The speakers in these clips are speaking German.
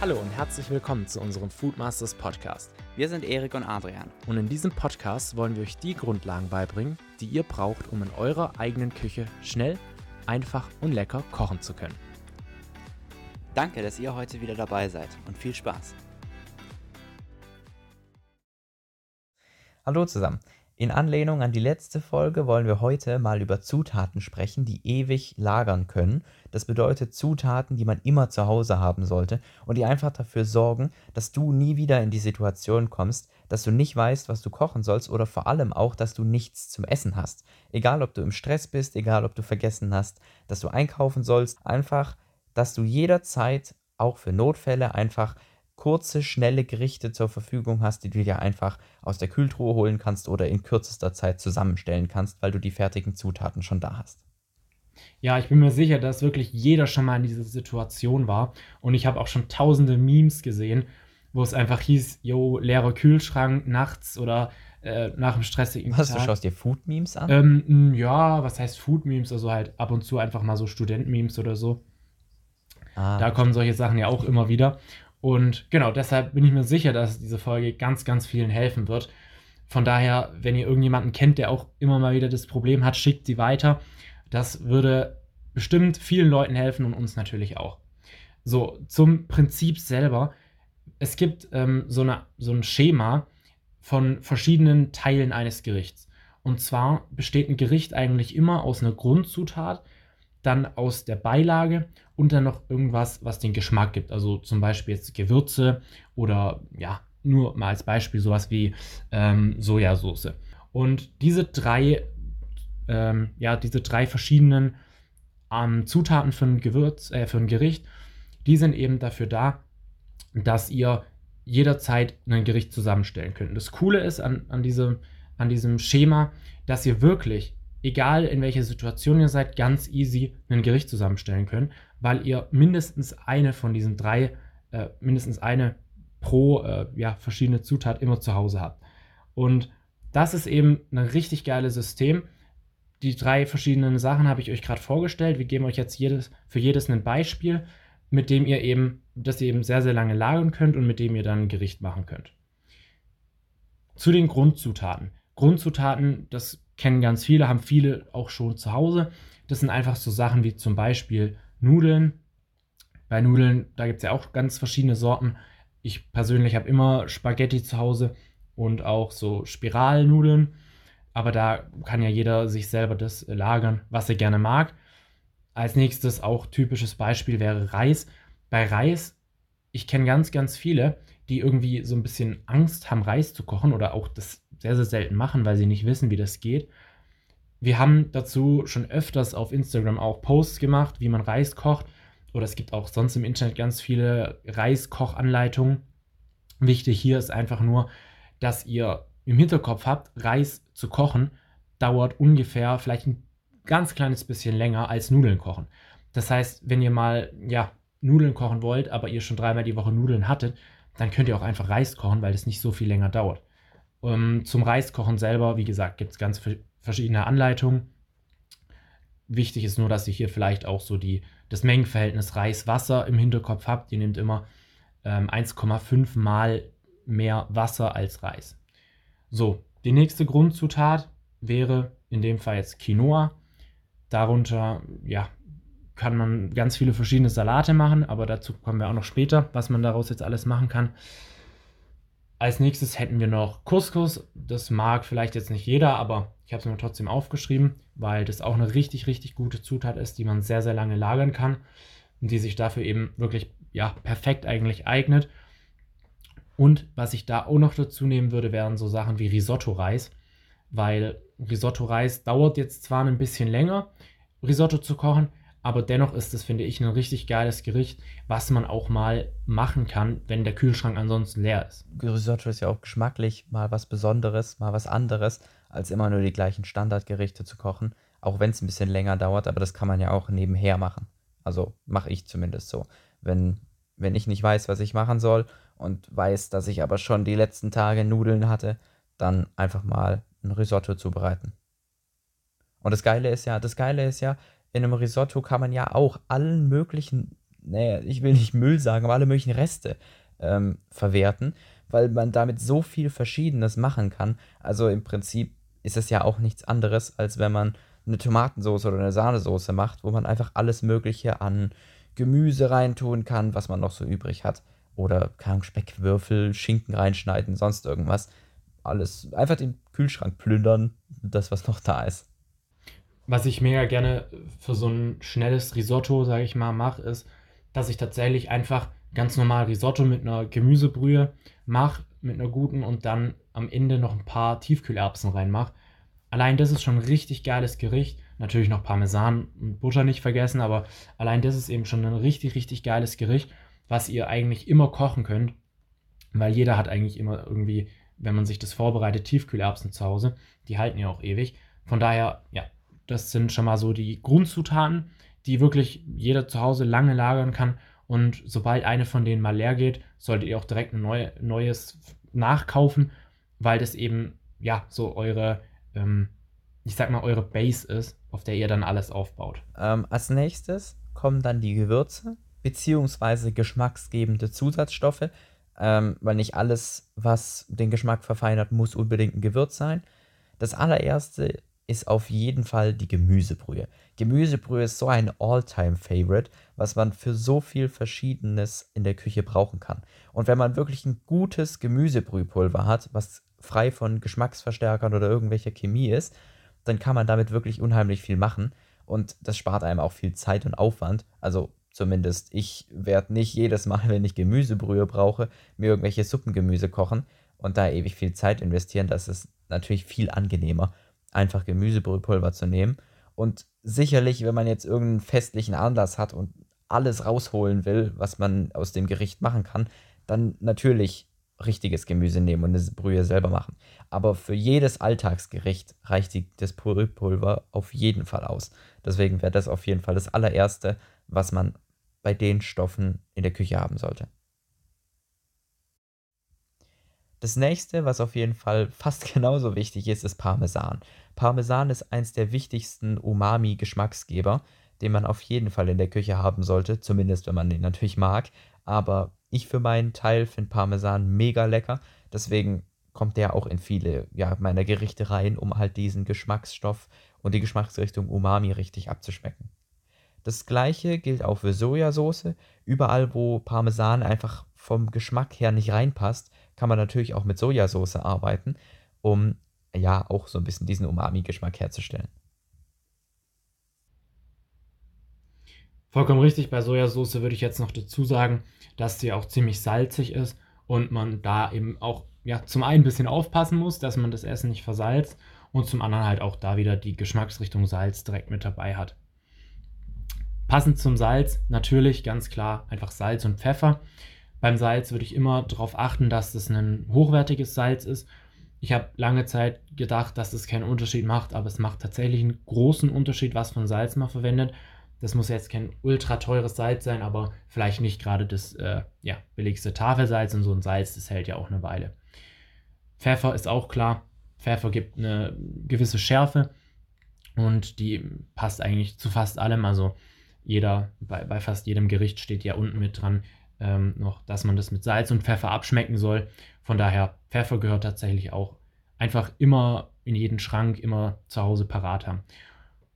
Hallo und herzlich willkommen zu unserem Foodmasters Podcast. Wir sind Erik und Adrian. Und in diesem Podcast wollen wir euch die Grundlagen beibringen, die ihr braucht, um in eurer eigenen Küche schnell, einfach und lecker kochen zu können. Danke, dass ihr heute wieder dabei seid und viel Spaß. Hallo zusammen. In Anlehnung an die letzte Folge wollen wir heute mal über Zutaten sprechen, die ewig lagern können. Das bedeutet Zutaten, die man immer zu Hause haben sollte und die einfach dafür sorgen, dass du nie wieder in die Situation kommst, dass du nicht weißt, was du kochen sollst oder vor allem auch, dass du nichts zum Essen hast. Egal, ob du im Stress bist, egal, ob du vergessen hast, dass du einkaufen sollst, einfach, dass du jederzeit auch für Notfälle einfach kurze, schnelle Gerichte zur Verfügung hast, die du dir einfach aus der Kühltruhe holen kannst oder in kürzester Zeit zusammenstellen kannst, weil du die fertigen Zutaten schon da hast. Ja, ich bin mir sicher, dass wirklich jeder schon mal in dieser Situation war. Und ich habe auch schon tausende Memes gesehen, wo es einfach hieß, yo, leerer Kühlschrank nachts oder äh, nach einem stressigen was, Tag. Du schaust dir Food-Memes an? Ähm, ja, was heißt Food-Memes? Also halt ab und zu einfach mal so Student-Memes oder so. Ah, da kommen solche Sachen ja auch immer wieder. Und genau, deshalb bin ich mir sicher, dass diese Folge ganz, ganz vielen helfen wird. Von daher, wenn ihr irgendjemanden kennt, der auch immer mal wieder das Problem hat, schickt sie weiter. Das würde bestimmt vielen Leuten helfen und uns natürlich auch. So, zum Prinzip selber. Es gibt ähm, so, eine, so ein Schema von verschiedenen Teilen eines Gerichts. Und zwar besteht ein Gericht eigentlich immer aus einer Grundzutat, dann aus der Beilage und dann noch irgendwas, was den Geschmack gibt. Also zum Beispiel jetzt Gewürze oder ja, nur mal als Beispiel sowas wie ähm, Sojasauce. Und diese drei, ähm, ja, diese drei verschiedenen ähm, Zutaten für ein Gewürz, äh, für ein Gericht, die sind eben dafür da, dass ihr jederzeit ein Gericht zusammenstellen könnt. Das Coole ist an, an, diesem, an diesem Schema, dass ihr wirklich egal in welcher Situation ihr seid, ganz easy ein Gericht zusammenstellen könnt, weil ihr mindestens eine von diesen drei, äh, mindestens eine pro äh, ja, verschiedene Zutat immer zu Hause habt. Und das ist eben ein richtig geiles System. Die drei verschiedenen Sachen habe ich euch gerade vorgestellt. Wir geben euch jetzt jedes, für jedes ein Beispiel, mit dem ihr eben, das ihr eben sehr, sehr lange lagern könnt und mit dem ihr dann ein Gericht machen könnt. Zu den Grundzutaten. Grundzutaten, das kennen ganz viele, haben viele auch schon zu Hause. Das sind einfach so Sachen wie zum Beispiel Nudeln. Bei Nudeln, da gibt es ja auch ganz verschiedene Sorten. Ich persönlich habe immer Spaghetti zu Hause und auch so Spiralnudeln. Aber da kann ja jeder sich selber das lagern, was er gerne mag. Als nächstes auch typisches Beispiel wäre Reis. Bei Reis, ich kenne ganz, ganz viele, die irgendwie so ein bisschen Angst haben, Reis zu kochen oder auch das sehr, sehr selten machen, weil sie nicht wissen, wie das geht. Wir haben dazu schon öfters auf Instagram auch Posts gemacht, wie man Reis kocht. Oder es gibt auch sonst im Internet ganz viele Reiskochanleitungen. Wichtig hier ist einfach nur, dass ihr im Hinterkopf habt, Reis zu kochen dauert ungefähr vielleicht ein ganz kleines bisschen länger als Nudeln kochen. Das heißt, wenn ihr mal ja, Nudeln kochen wollt, aber ihr schon dreimal die Woche Nudeln hattet, dann könnt ihr auch einfach Reis kochen, weil es nicht so viel länger dauert. Um, ähm, zum Reiskochen selber, wie gesagt, gibt es ganz verschiedene Anleitungen. Wichtig ist nur, dass ihr hier vielleicht auch so die, das Mengenverhältnis Reis-Wasser im Hinterkopf habt. Ihr nehmt immer ähm, 1,5 mal mehr Wasser als Reis. So, die nächste Grundzutat wäre in dem Fall jetzt Quinoa. Darunter, ja, kann man ganz viele verschiedene Salate machen, aber dazu kommen wir auch noch später, was man daraus jetzt alles machen kann. Als nächstes hätten wir noch Couscous. Das mag vielleicht jetzt nicht jeder, aber ich habe es mir trotzdem aufgeschrieben, weil das auch eine richtig, richtig gute Zutat ist, die man sehr, sehr lange lagern kann und die sich dafür eben wirklich ja, perfekt eigentlich eignet. Und was ich da auch noch dazu nehmen würde, wären so Sachen wie Risotto-Reis, weil Risotto-Reis dauert jetzt zwar ein bisschen länger, Risotto zu kochen, aber dennoch ist es, finde ich, ein richtig geiles Gericht, was man auch mal machen kann, wenn der Kühlschrank ansonsten leer ist. Risotto ist ja auch geschmacklich mal was Besonderes, mal was anderes, als immer nur die gleichen Standardgerichte zu kochen. Auch wenn es ein bisschen länger dauert, aber das kann man ja auch nebenher machen. Also mache ich zumindest so. Wenn, wenn ich nicht weiß, was ich machen soll und weiß, dass ich aber schon die letzten Tage Nudeln hatte, dann einfach mal ein Risotto zubereiten. Und das Geile ist ja, das Geile ist ja, in einem Risotto kann man ja auch allen möglichen naja, ich will nicht Müll sagen, aber alle möglichen Reste ähm, verwerten, weil man damit so viel Verschiedenes machen kann. Also im Prinzip ist es ja auch nichts anderes, als wenn man eine Tomatensauce oder eine Sahnesoße macht, wo man einfach alles Mögliche an Gemüse reintun kann, was man noch so übrig hat. Oder keine Speckwürfel, Schinken reinschneiden, sonst irgendwas. Alles einfach den Kühlschrank plündern, das, was noch da ist. Was ich mega gerne für so ein schnelles Risotto, sage ich mal, mache, ist, dass ich tatsächlich einfach ganz normal Risotto mit einer Gemüsebrühe mache, mit einer guten und dann am Ende noch ein paar Tiefkühlerbsen reinmache. Allein das ist schon ein richtig geiles Gericht. Natürlich noch Parmesan und Butter nicht vergessen, aber allein das ist eben schon ein richtig, richtig geiles Gericht, was ihr eigentlich immer kochen könnt, weil jeder hat eigentlich immer irgendwie, wenn man sich das vorbereitet, Tiefkühlerbsen zu Hause. Die halten ja auch ewig. Von daher, ja, das sind schon mal so die Grundzutaten, die wirklich jeder zu Hause lange lagern kann. Und sobald eine von denen mal leer geht, solltet ihr auch direkt ein neue, neues nachkaufen, weil das eben ja so eure, ähm, ich sag mal, eure Base ist, auf der ihr dann alles aufbaut. Ähm, als nächstes kommen dann die Gewürze beziehungsweise geschmacksgebende Zusatzstoffe, ähm, weil nicht alles, was den Geschmack verfeinert, muss unbedingt ein Gewürz sein. Das allererste ist auf jeden Fall die Gemüsebrühe. Gemüsebrühe ist so ein All-Time-Favorite, was man für so viel Verschiedenes in der Küche brauchen kann. Und wenn man wirklich ein gutes Gemüsebrühpulver hat, was frei von Geschmacksverstärkern oder irgendwelcher Chemie ist, dann kann man damit wirklich unheimlich viel machen. Und das spart einem auch viel Zeit und Aufwand. Also zumindest ich werde nicht jedes Mal, wenn ich Gemüsebrühe brauche, mir irgendwelche Suppengemüse kochen und da ewig viel Zeit investieren. Das ist natürlich viel angenehmer einfach Gemüsebrühpulver zu nehmen. Und sicherlich, wenn man jetzt irgendeinen festlichen Anlass hat und alles rausholen will, was man aus dem Gericht machen kann, dann natürlich richtiges Gemüse nehmen und eine Brühe selber machen. Aber für jedes Alltagsgericht reicht die, das Brühpulver auf jeden Fall aus. Deswegen wäre das auf jeden Fall das allererste, was man bei den Stoffen in der Küche haben sollte. Das nächste, was auf jeden Fall fast genauso wichtig ist, ist Parmesan. Parmesan ist eins der wichtigsten Umami-Geschmacksgeber, den man auf jeden Fall in der Küche haben sollte, zumindest wenn man den natürlich mag. Aber ich für meinen Teil finde Parmesan mega lecker, deswegen kommt der auch in viele ja, meiner Gerichte rein, um halt diesen Geschmacksstoff und die Geschmacksrichtung Umami richtig abzuschmecken. Das gleiche gilt auch für Sojasauce. Überall, wo Parmesan einfach vom Geschmack her nicht reinpasst, kann man natürlich auch mit Sojasauce arbeiten, um ja auch so ein bisschen diesen Umami-Geschmack herzustellen. Vollkommen richtig, bei Sojasauce würde ich jetzt noch dazu sagen, dass sie auch ziemlich salzig ist und man da eben auch ja, zum einen ein bisschen aufpassen muss, dass man das Essen nicht versalzt und zum anderen halt auch da wieder die Geschmacksrichtung Salz direkt mit dabei hat. Passend zum Salz natürlich ganz klar einfach Salz und Pfeffer. Beim Salz würde ich immer darauf achten, dass es ein hochwertiges Salz ist. Ich habe lange Zeit gedacht, dass es keinen Unterschied macht, aber es macht tatsächlich einen großen Unterschied, was ein Salz man verwendet. Das muss jetzt kein ultra teures Salz sein, aber vielleicht nicht gerade das äh, ja, billigste Tafelsalz und so ein Salz, das hält ja auch eine Weile. Pfeffer ist auch klar. Pfeffer gibt eine gewisse Schärfe und die passt eigentlich zu fast allem. Also jeder, bei, bei fast jedem Gericht steht ja unten mit dran, ähm, noch, dass man das mit Salz und Pfeffer abschmecken soll. Von daher, Pfeffer gehört tatsächlich auch einfach immer in jeden Schrank, immer zu Hause parat haben.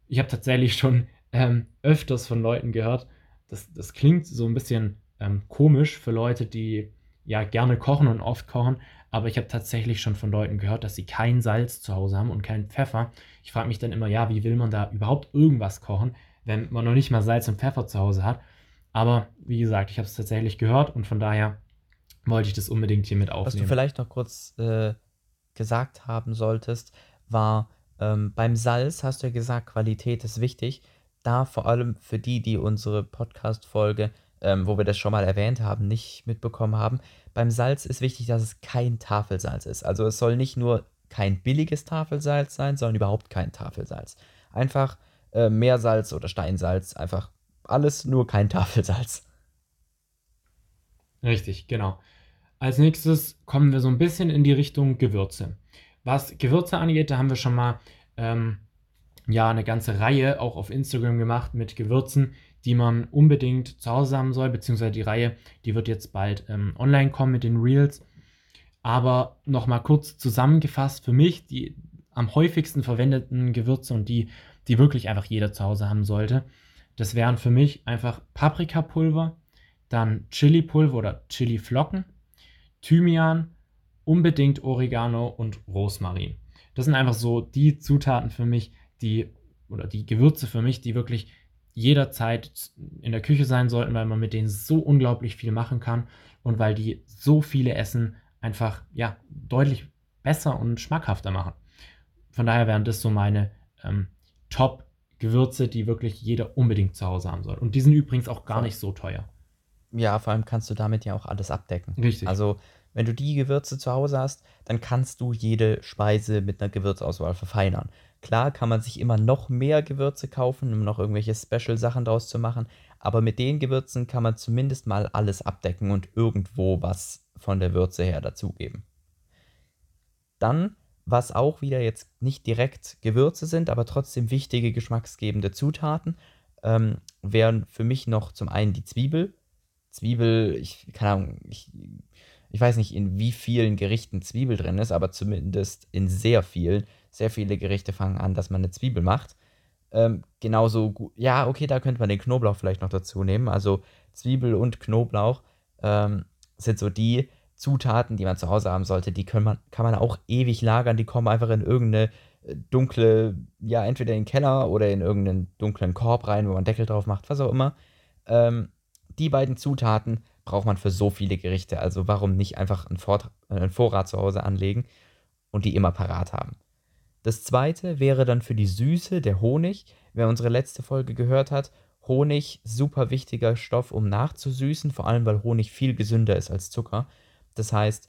Ich habe tatsächlich schon ähm, öfters von Leuten gehört, das, das klingt so ein bisschen ähm, komisch für Leute, die ja gerne kochen und oft kochen, aber ich habe tatsächlich schon von Leuten gehört, dass sie kein Salz zu Hause haben und keinen Pfeffer. Ich frage mich dann immer, ja, wie will man da überhaupt irgendwas kochen, wenn man noch nicht mal Salz und Pfeffer zu Hause hat? Aber wie gesagt, ich habe es tatsächlich gehört und von daher wollte ich das unbedingt hier mit aufnehmen. Was du vielleicht noch kurz äh, gesagt haben solltest, war ähm, beim Salz hast du ja gesagt, Qualität ist wichtig. Da vor allem für die, die unsere Podcast-Folge, ähm, wo wir das schon mal erwähnt haben, nicht mitbekommen haben. Beim Salz ist wichtig, dass es kein Tafelsalz ist. Also es soll nicht nur kein billiges Tafelsalz sein, sondern überhaupt kein Tafelsalz. Einfach äh, Meersalz oder Steinsalz, einfach alles, nur kein Tafelsalz. Richtig, genau. Als nächstes kommen wir so ein bisschen in die Richtung Gewürze. Was Gewürze angeht, da haben wir schon mal ähm, ja eine ganze Reihe auch auf Instagram gemacht mit Gewürzen, die man unbedingt zu Hause haben soll, beziehungsweise die Reihe, die wird jetzt bald ähm, online kommen mit den Reels. Aber nochmal kurz zusammengefasst, für mich die am häufigsten verwendeten Gewürze und die, die wirklich einfach jeder zu Hause haben sollte, das wären für mich einfach Paprikapulver, dann Chili-Pulver oder Chili-Flocken, Thymian, unbedingt Oregano und Rosmarin. Das sind einfach so die Zutaten für mich, die oder die Gewürze für mich, die wirklich jederzeit in der Küche sein sollten, weil man mit denen so unglaublich viel machen kann und weil die so viele Essen einfach ja deutlich besser und schmackhafter machen. Von daher wären das so meine ähm, Top-Gewürze, die wirklich jeder unbedingt zu Hause haben soll. Und die sind übrigens auch gar nicht so teuer. Ja, vor allem kannst du damit ja auch alles abdecken. Richtig. Also, wenn du die Gewürze zu Hause hast, dann kannst du jede Speise mit einer Gewürzauswahl verfeinern. Klar kann man sich immer noch mehr Gewürze kaufen, um noch irgendwelche Special-Sachen draus zu machen, aber mit den Gewürzen kann man zumindest mal alles abdecken und irgendwo was von der Würze her dazugeben. Dann, was auch wieder jetzt nicht direkt Gewürze sind, aber trotzdem wichtige geschmacksgebende Zutaten, ähm, wären für mich noch zum einen die Zwiebel. Zwiebel, ich, keine Ahnung, ich, ich weiß nicht, in wie vielen Gerichten Zwiebel drin ist, aber zumindest in sehr vielen sehr viele Gerichte fangen an, dass man eine Zwiebel macht. Ähm, genauso gut, ja, okay, da könnte man den Knoblauch vielleicht noch dazu nehmen. Also Zwiebel und Knoblauch ähm, sind so die Zutaten, die man zu Hause haben sollte. Die man, kann man auch ewig lagern. Die kommen einfach in irgendeine äh, dunkle, ja, entweder in den Keller oder in irgendeinen dunklen Korb rein, wo man Deckel drauf macht, was auch immer. Ähm, die beiden Zutaten braucht man für so viele Gerichte. Also warum nicht einfach einen, Vorrat, einen Vorrat zu Hause anlegen und die immer parat haben. Das zweite wäre dann für die Süße der Honig. Wer unsere letzte Folge gehört hat, Honig, super wichtiger Stoff, um nachzusüßen, vor allem weil Honig viel gesünder ist als Zucker. Das heißt,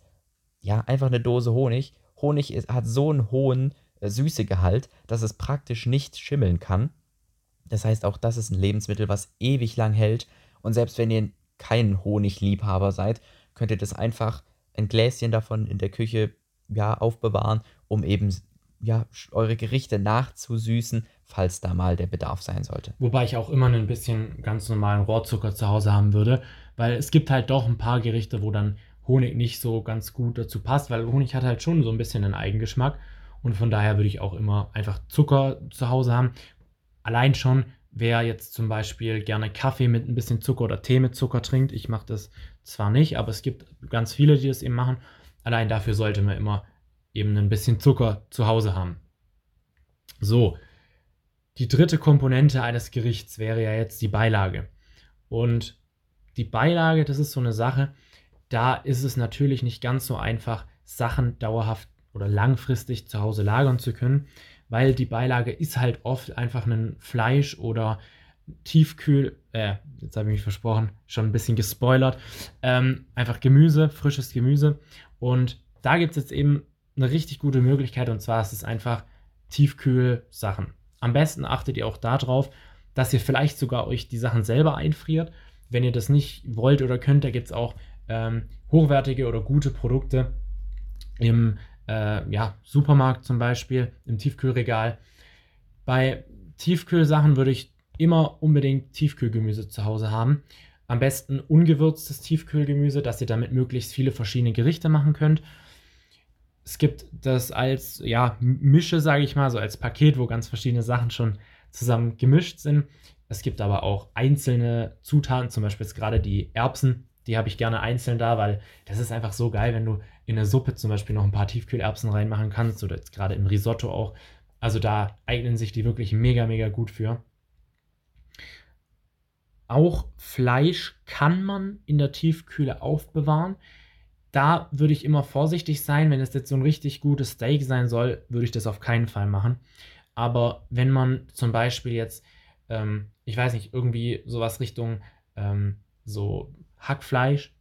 ja, einfach eine Dose Honig. Honig ist, hat so einen hohen äh, Süßegehalt, dass es praktisch nicht schimmeln kann. Das heißt, auch das ist ein Lebensmittel, was ewig lang hält. Und selbst wenn ihr kein Honigliebhaber seid, könnt ihr das einfach ein Gläschen davon in der Küche ja, aufbewahren, um eben ja, eure Gerichte nachzusüßen, falls da mal der Bedarf sein sollte. Wobei ich auch immer ein bisschen ganz normalen Rohrzucker zu Hause haben würde, weil es gibt halt doch ein paar Gerichte, wo dann Honig nicht so ganz gut dazu passt, weil Honig hat halt schon so ein bisschen einen Eigengeschmack und von daher würde ich auch immer einfach Zucker zu Hause haben. Allein schon, wer jetzt zum Beispiel gerne Kaffee mit ein bisschen Zucker oder Tee mit Zucker trinkt, ich mache das zwar nicht, aber es gibt ganz viele, die das eben machen. Allein dafür sollte man immer eben ein bisschen Zucker zu Hause haben. So, die dritte Komponente eines Gerichts wäre ja jetzt die Beilage. Und die Beilage, das ist so eine Sache, da ist es natürlich nicht ganz so einfach, Sachen dauerhaft oder langfristig zu Hause lagern zu können, weil die Beilage ist halt oft einfach ein Fleisch oder Tiefkühl, äh, jetzt habe ich mich versprochen, schon ein bisschen gespoilert, ähm, einfach Gemüse, frisches Gemüse. Und da gibt es jetzt eben eine richtig gute Möglichkeit und zwar ist es einfach Tiefkühlsachen. Am besten achtet ihr auch darauf, dass ihr vielleicht sogar euch die Sachen selber einfriert. Wenn ihr das nicht wollt oder könnt, da gibt es auch ähm, hochwertige oder gute Produkte im äh, ja, Supermarkt zum Beispiel, im Tiefkühlregal. Bei Tiefkühlsachen würde ich immer unbedingt Tiefkühlgemüse zu Hause haben. Am besten ungewürztes Tiefkühlgemüse, dass ihr damit möglichst viele verschiedene Gerichte machen könnt es gibt das als ja, Mische, sage ich mal, so als Paket, wo ganz verschiedene Sachen schon zusammen gemischt sind. Es gibt aber auch einzelne Zutaten, zum Beispiel jetzt gerade die Erbsen, die habe ich gerne einzeln da, weil das ist einfach so geil, wenn du in eine Suppe zum Beispiel noch ein paar Tiefkühlerbsen reinmachen kannst oder jetzt gerade im Risotto auch. Also da eignen sich die wirklich mega, mega gut für. Auch Fleisch kann man in der Tiefkühle aufbewahren da würde ich immer vorsichtig sein. Wenn es jetzt so ein richtig gutes Steak sein soll, würde ich das auf keinen Fall machen. Aber wenn man zum Beispiel jetzt, ähm, ich weiß nicht, irgendwie sowas Richtung ähm, so Hackfleisch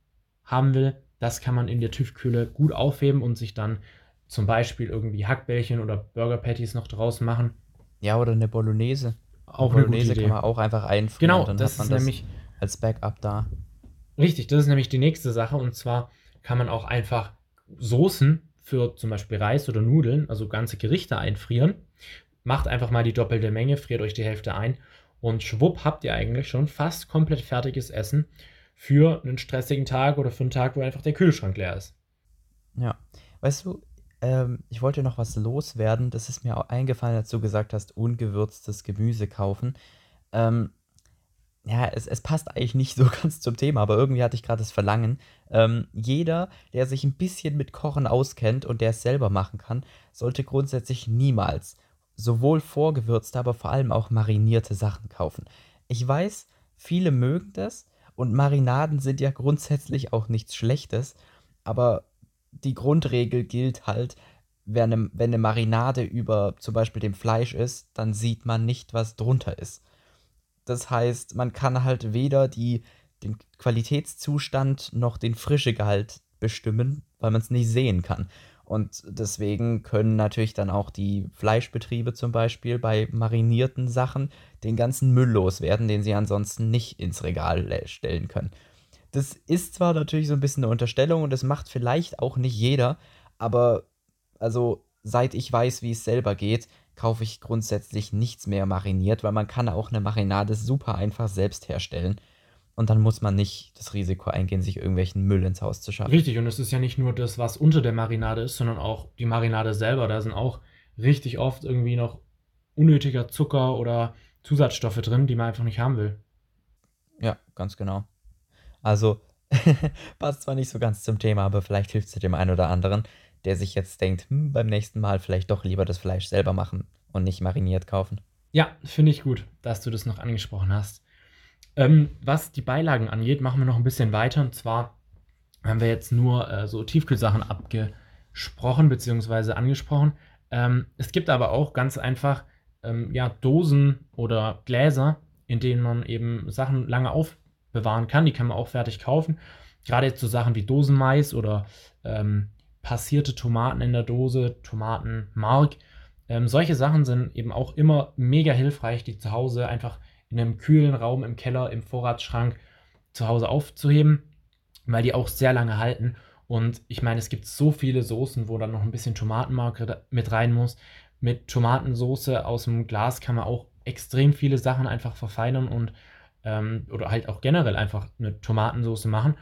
haben will, das kann man in der Tiefkühle gut aufheben und sich dann zum Beispiel irgendwie Hackbällchen oder Burger Patties noch draus machen. Ja, oder eine Bolognese. Auch eine Bolognese kann man auch einfach einfrieren. Genau, dann das hat man ist das nämlich als Backup da. Richtig, das ist nämlich die nächste Sache und zwar kann man auch einfach Soßen für zum Beispiel Reis oder Nudeln, also ganze Gerichte einfrieren. Macht einfach mal die doppelte Menge, friert euch die Hälfte ein Und schwupp habt ihr eigentlich schon fast komplett fertiges Essen für einen stressigen Tag oder für einen Tag, wo einfach der Kühlschrank leer ist. Ja, weißt du, ähm, ich wollte noch was loswerden. Das ist mir auch eingefallen, als du gesagt hast, ungewürztes Gemüse kaufen. Ähm, ja, es, es passt eigentlich nicht so ganz zum Thema, aber irgendwie hatte ich gerade das Verlangen. Ähm, jeder, der sich ein bisschen mit Kochen auskennt und der es selber machen kann, sollte grundsätzlich niemals sowohl vorgewürzte, aber vor allem auch marinierte Sachen kaufen. Ich weiß, viele mögen das und Marinaden sind ja grundsätzlich auch nichts Schlechtes, aber die Grundregel gilt halt, wenn eine, wenn eine Marinade über zum Beispiel dem Fleisch ist, dann sieht man nicht, was drunter ist. Das heißt, man kann halt weder die, den Qualitätszustand noch den Frischegehalt bestimmen, weil man es nicht sehen kann. Und deswegen können natürlich dann auch die Fleischbetriebe zum Beispiel bei marinierten Sachen den ganzen Müll loswerden, den sie ansonsten nicht ins Regal stellen können. Das ist zwar natürlich so ein bisschen eine Unterstellung und das macht vielleicht auch nicht jeder, aber also seit ich weiß, wie es selber geht, kaufe ich grundsätzlich nichts mehr mariniert, weil man kann auch eine Marinade super einfach selbst herstellen. Und dann muss man nicht das Risiko eingehen, sich irgendwelchen Müll ins Haus zu schaffen. Richtig, und es ist ja nicht nur das, was unter der Marinade ist, sondern auch die Marinade selber. Da sind auch richtig oft irgendwie noch unnötiger Zucker oder Zusatzstoffe drin, die man einfach nicht haben will. Ja, ganz genau. Also, passt zwar nicht so ganz zum Thema, aber vielleicht hilft es dem einen oder anderen, der sich jetzt denkt, hm, beim nächsten Mal vielleicht doch lieber das Fleisch selber machen und nicht mariniert kaufen. Ja, finde ich gut, dass du das noch angesprochen hast. Ähm, was die Beilagen angeht, machen wir noch ein bisschen weiter. Und zwar haben wir jetzt nur äh, so Tiefkühlsachen abgesprochen bzw. angesprochen. Ähm, es gibt aber auch ganz einfach ähm, ja, Dosen oder Gläser, in denen man eben Sachen lange aufbewahren kann. Die kann man auch fertig kaufen. Gerade jetzt so Sachen wie Dosenmais oder ähm, passierte Tomaten in der Dose, Tomatenmark. Ähm, solche Sachen sind eben auch immer mega hilfreich, die zu Hause einfach in einem kühlen Raum im Keller, im Vorratsschrank zu Hause aufzuheben, weil die auch sehr lange halten. Und ich meine, es gibt so viele Soßen, wo dann noch ein bisschen Tomatenmark mit rein muss. Mit Tomatensoße aus dem Glas kann man auch extrem viele Sachen einfach verfeinern und ähm, oder halt auch generell einfach eine Tomatensoße machen.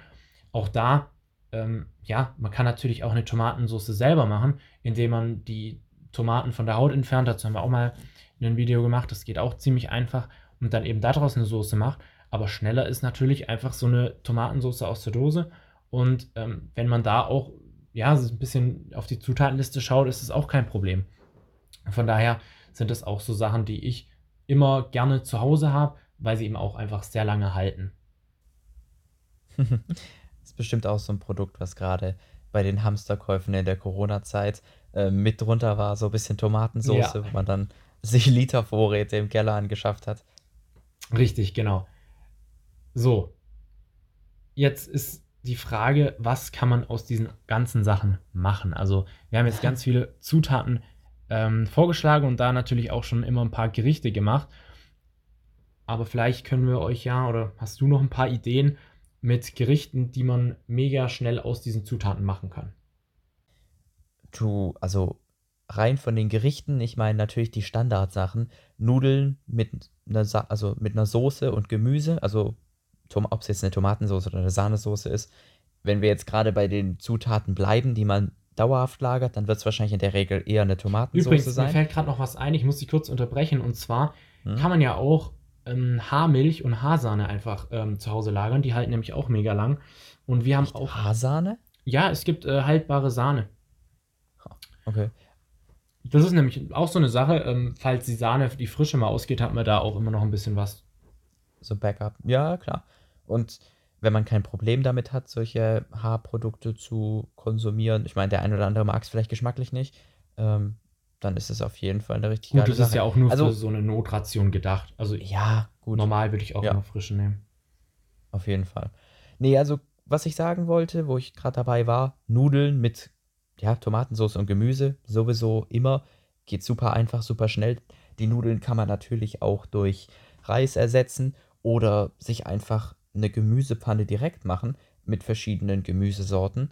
Auch da ähm, ja, man kann natürlich auch eine Tomatensauce selber machen, indem man die Tomaten von der Haut entfernt. Dazu haben wir auch mal ein Video gemacht. Das geht auch ziemlich einfach und dann eben daraus eine Soße macht. Aber schneller ist natürlich einfach so eine Tomatensauce aus der Dose. Und ähm, wenn man da auch ja, ein bisschen auf die Zutatenliste schaut, ist es auch kein Problem. Von daher sind das auch so Sachen, die ich immer gerne zu Hause habe, weil sie eben auch einfach sehr lange halten. Ist bestimmt auch so ein Produkt, was gerade bei den Hamsterkäufen in der Corona-Zeit äh, mit drunter war, so ein bisschen Tomatensauce, ja. wo man dann sich Litervorräte im Keller angeschafft hat. Richtig, genau. So, jetzt ist die Frage, was kann man aus diesen ganzen Sachen machen? Also, wir haben jetzt ganz viele Zutaten ähm, vorgeschlagen und da natürlich auch schon immer ein paar Gerichte gemacht. Aber vielleicht können wir euch ja, oder hast du noch ein paar Ideen, mit Gerichten, die man mega schnell aus diesen Zutaten machen kann. Du, also rein von den Gerichten, ich meine natürlich die Standardsachen, Nudeln mit einer, Sa also mit einer Soße und Gemüse, also ob es jetzt eine Tomatensauce oder eine Sahnesoße ist. Wenn wir jetzt gerade bei den Zutaten bleiben, die man dauerhaft lagert, dann wird es wahrscheinlich in der Regel eher eine Tomatensauce Übrigens, sein. Mir fällt gerade noch was ein, ich muss dich kurz unterbrechen. Und zwar hm? kann man ja auch ähm, Haarmilch und Haarsahne einfach ähm, zu Hause lagern. Die halten nämlich auch mega lang. Und wir haben Echt auch. Haarsahne? Ja, es gibt äh, haltbare Sahne. Okay. Das ist nämlich auch so eine Sache, ähm, falls die Sahne, die Frische mal ausgeht, hat man da auch immer noch ein bisschen was. So Backup. Ja, klar. Und wenn man kein Problem damit hat, solche Haarprodukte zu konsumieren, ich meine, der ein oder andere mag es vielleicht geschmacklich nicht, ähm, dann ist es auf jeden Fall eine richtig gut, geile Sache. Gut, das ist ja auch nur also, für so eine Notration gedacht. Also ja, gut. Normal würde ich auch ja. immer frische nehmen. Auf jeden Fall. Nee, also was ich sagen wollte, wo ich gerade dabei war, Nudeln mit ja, Tomatensauce und Gemüse, sowieso immer. Geht super einfach, super schnell. Die Nudeln kann man natürlich auch durch Reis ersetzen oder sich einfach eine Gemüsepfanne direkt machen mit verschiedenen Gemüsesorten.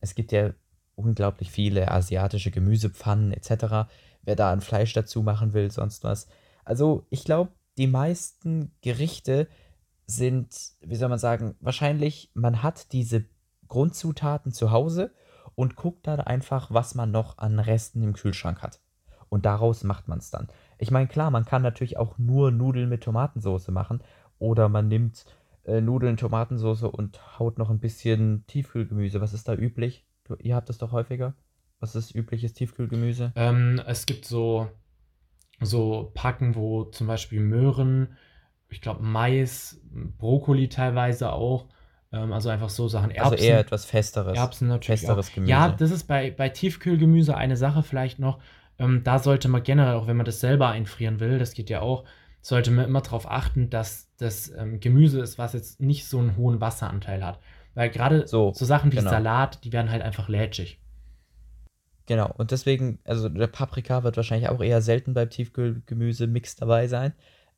Es gibt ja unglaublich viele asiatische Gemüsepfannen etc. Wer da ein Fleisch dazu machen will, sonst was. Also ich glaube, die meisten Gerichte sind, wie soll man sagen, wahrscheinlich, man hat diese Grundzutaten zu Hause und guckt dann einfach, was man noch an Resten im Kühlschrank hat. Und daraus macht man es dann. Ich meine, klar, man kann natürlich auch nur Nudeln mit Tomatensauce machen oder man nimmt äh, Nudeln, Tomatensauce und haut noch ein bisschen Tiefkühlgemüse. Was ist da üblich? Du, ihr habt das doch häufiger. Was ist übliches Tiefkühlgemüse? Ähm, es gibt so, so Packen, wo zum Beispiel Möhren, ich glaube Mais, Brokkoli teilweise auch. Ähm, also einfach so Sachen. Erbsen, also eher etwas Festeres. Erbsen natürlich. Festeres auch. Gemüse. Ja, das ist bei, bei Tiefkühlgemüse eine Sache vielleicht noch. Ähm, da sollte man generell, auch wenn man das selber einfrieren will, das geht ja auch, sollte man immer darauf achten, dass das ähm, Gemüse ist, was jetzt nicht so einen hohen Wasseranteil hat. Weil gerade so, so, Sachen wie genau. Salat, die werden halt einfach lätschig. Genau, und deswegen, also der Paprika wird wahrscheinlich auch eher selten beim Tiefkühlgemüse-Mix dabei sein.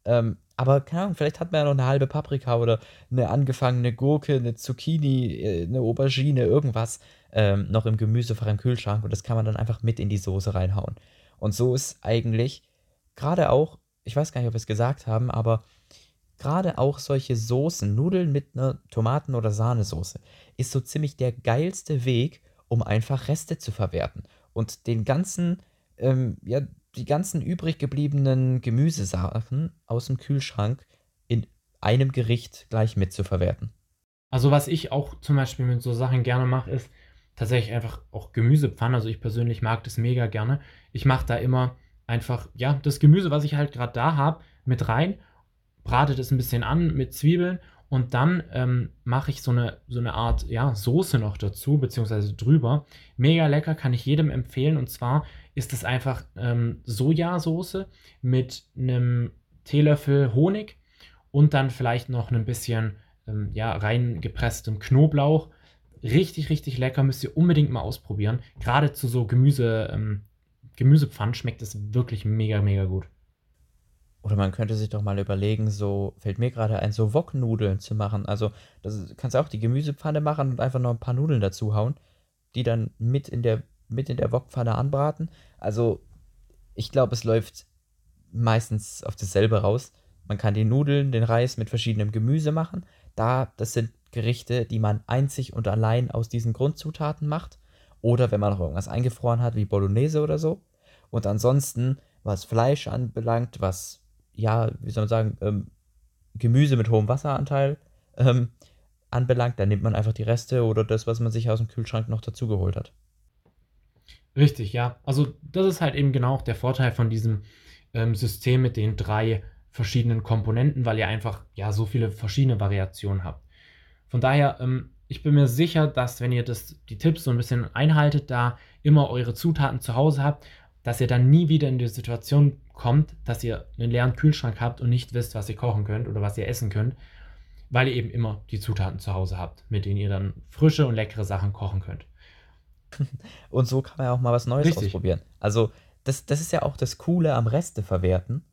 Ähm, aber keine Ahnung, vielleicht hat man ja noch eine halbe Paprika oder eine angefangene Gurke, eine Zucchini, äh, eine Aubergine, irgendwas ähm, noch im Gemüsefach im Kühlschrank und das kann man dann einfach mit in die Soße reinhauen. Und so ist eigentlich gerade auch, ich weiß gar nicht, ob wir es gesagt haben, aber gerade auch solche Soßen, Nudeln mit einer Tomaten- oder Sahnesoße, ist so ziemlich der geilste Weg, um einfach Reste zu verwerten und den ganzen, ähm, ja, die ganzen übrig gebliebenen Gemüsesachen aus dem Kühlschrank in einem Gericht gleich mitzuverwerten. Also was ich auch zum Beispiel mit so Sachen gerne mache, ist tatsächlich einfach auch Gemüsepfannen. Also ich persönlich mag das mega gerne. Ich mache da immer einfach, ja, das Gemüse, was ich halt gerade da habe, mit rein, brate das ein bisschen an mit Zwiebeln und dann ähm, mache ich so eine, so eine Art ja, Soße noch dazu, beziehungsweise drüber. Mega lecker, kann ich jedem empfehlen. Und zwar ist es einfach ähm, Sojasauce mit einem Teelöffel Honig und dann vielleicht noch ein bisschen ähm, ja, reingepresstem Knoblauch. Richtig, richtig lecker, müsst ihr unbedingt mal ausprobieren. Gerade zu so Gemüse, ähm, Gemüsepfannen schmeckt es wirklich mega, mega gut. Oder man könnte sich doch mal überlegen, so fällt mir gerade ein, so Woknudeln zu machen. Also, das kannst du auch die Gemüsepfanne machen und einfach noch ein paar Nudeln dazu hauen, die dann mit in der, mit in der Wokpfanne anbraten. Also, ich glaube, es läuft meistens auf dasselbe raus. Man kann die Nudeln, den Reis mit verschiedenem Gemüse machen. Da, das sind Gerichte, die man einzig und allein aus diesen Grundzutaten macht. Oder wenn man noch irgendwas eingefroren hat, wie Bolognese oder so. Und ansonsten, was Fleisch anbelangt, was ja, wie soll man sagen, ähm, Gemüse mit hohem Wasseranteil ähm, anbelangt, dann nimmt man einfach die Reste oder das, was man sich aus dem Kühlschrank noch dazugeholt hat. Richtig, ja. Also das ist halt eben genau auch der Vorteil von diesem ähm, System mit den drei verschiedenen Komponenten, weil ihr einfach ja so viele verschiedene Variationen habt. Von daher, ähm, ich bin mir sicher, dass wenn ihr das, die Tipps so ein bisschen einhaltet, da immer eure Zutaten zu Hause habt, dass ihr dann nie wieder in die Situation kommt, dass ihr einen leeren Kühlschrank habt und nicht wisst, was ihr kochen könnt oder was ihr essen könnt, weil ihr eben immer die Zutaten zu Hause habt, mit denen ihr dann frische und leckere Sachen kochen könnt. Und so kann man ja auch mal was Neues Richtig. ausprobieren. Also, das, das ist ja auch das Coole am Reste verwerten.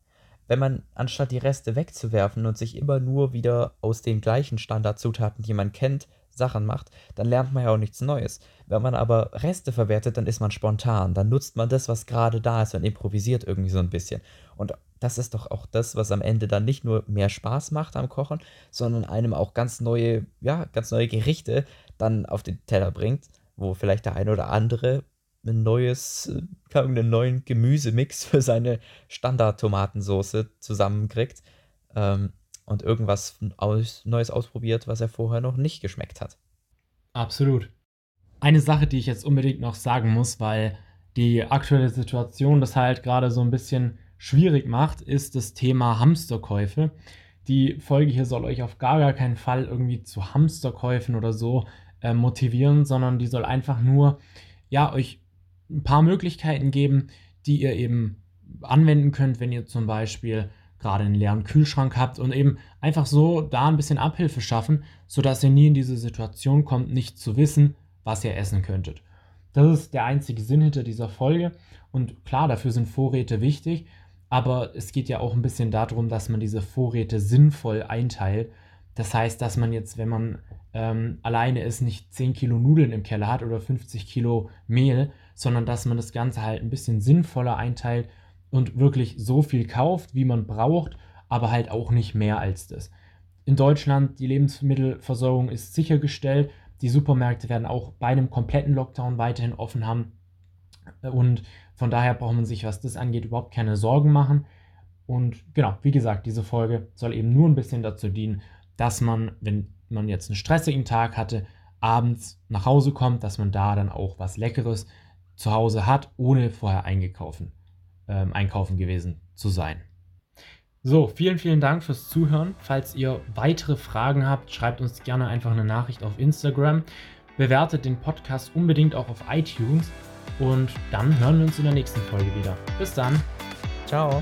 Wenn man, anstatt die Reste wegzuwerfen und sich immer nur wieder aus den gleichen Standardzutaten, die man kennt, Sachen macht, dann lernt man ja auch nichts Neues. Wenn man aber Reste verwertet, dann ist man spontan. Dann nutzt man das, was gerade da ist und improvisiert irgendwie so ein bisschen. Und das ist doch auch das, was am Ende dann nicht nur mehr Spaß macht am Kochen, sondern einem auch ganz neue, ja, ganz neue Gerichte dann auf den Teller bringt, wo vielleicht der eine oder andere ein neues, äh, einen neuen Gemüsemix für seine Standard-Tomatensauce zusammenkriegt. Ähm, und irgendwas aus, Neues ausprobiert, was er vorher noch nicht geschmeckt hat. Absolut. Eine Sache, die ich jetzt unbedingt noch sagen muss, weil die aktuelle Situation das halt gerade so ein bisschen schwierig macht, ist das Thema Hamsterkäufe. Die Folge hier soll euch auf gar, gar keinen Fall irgendwie zu Hamsterkäufen oder so äh, motivieren, sondern die soll einfach nur, ja, euch ein paar Möglichkeiten geben, die ihr eben anwenden könnt, wenn ihr zum Beispiel gerade einen leeren Kühlschrank habt und eben einfach so da ein bisschen Abhilfe schaffen, sodass ihr nie in diese Situation kommt, nicht zu wissen, was ihr essen könntet. Das ist der einzige Sinn hinter dieser Folge und klar, dafür sind Vorräte wichtig, aber es geht ja auch ein bisschen darum, dass man diese Vorräte sinnvoll einteilt. Das heißt, dass man jetzt, wenn man ähm, alleine ist, nicht 10 Kilo Nudeln im Keller hat oder 50 Kilo Mehl, sondern dass man das Ganze halt ein bisschen sinnvoller einteilt und wirklich so viel kauft, wie man braucht, aber halt auch nicht mehr als das. In Deutschland, die Lebensmittelversorgung ist sichergestellt. Die Supermärkte werden auch bei einem kompletten Lockdown weiterhin offen haben. Und von daher braucht man sich, was das angeht, überhaupt keine Sorgen machen. Und genau, wie gesagt, diese Folge soll eben nur ein bisschen dazu dienen, dass man, wenn man jetzt einen stressigen Tag hatte, abends nach Hause kommt, dass man da dann auch was Leckeres zu Hause hat, ohne vorher eingekaufen, ähm, einkaufen gewesen zu sein. So, vielen, vielen Dank fürs Zuhören. Falls ihr weitere Fragen habt, schreibt uns gerne einfach eine Nachricht auf Instagram. Bewertet den Podcast unbedingt auch auf iTunes. Und dann hören wir uns in der nächsten Folge wieder. Bis dann. Ciao.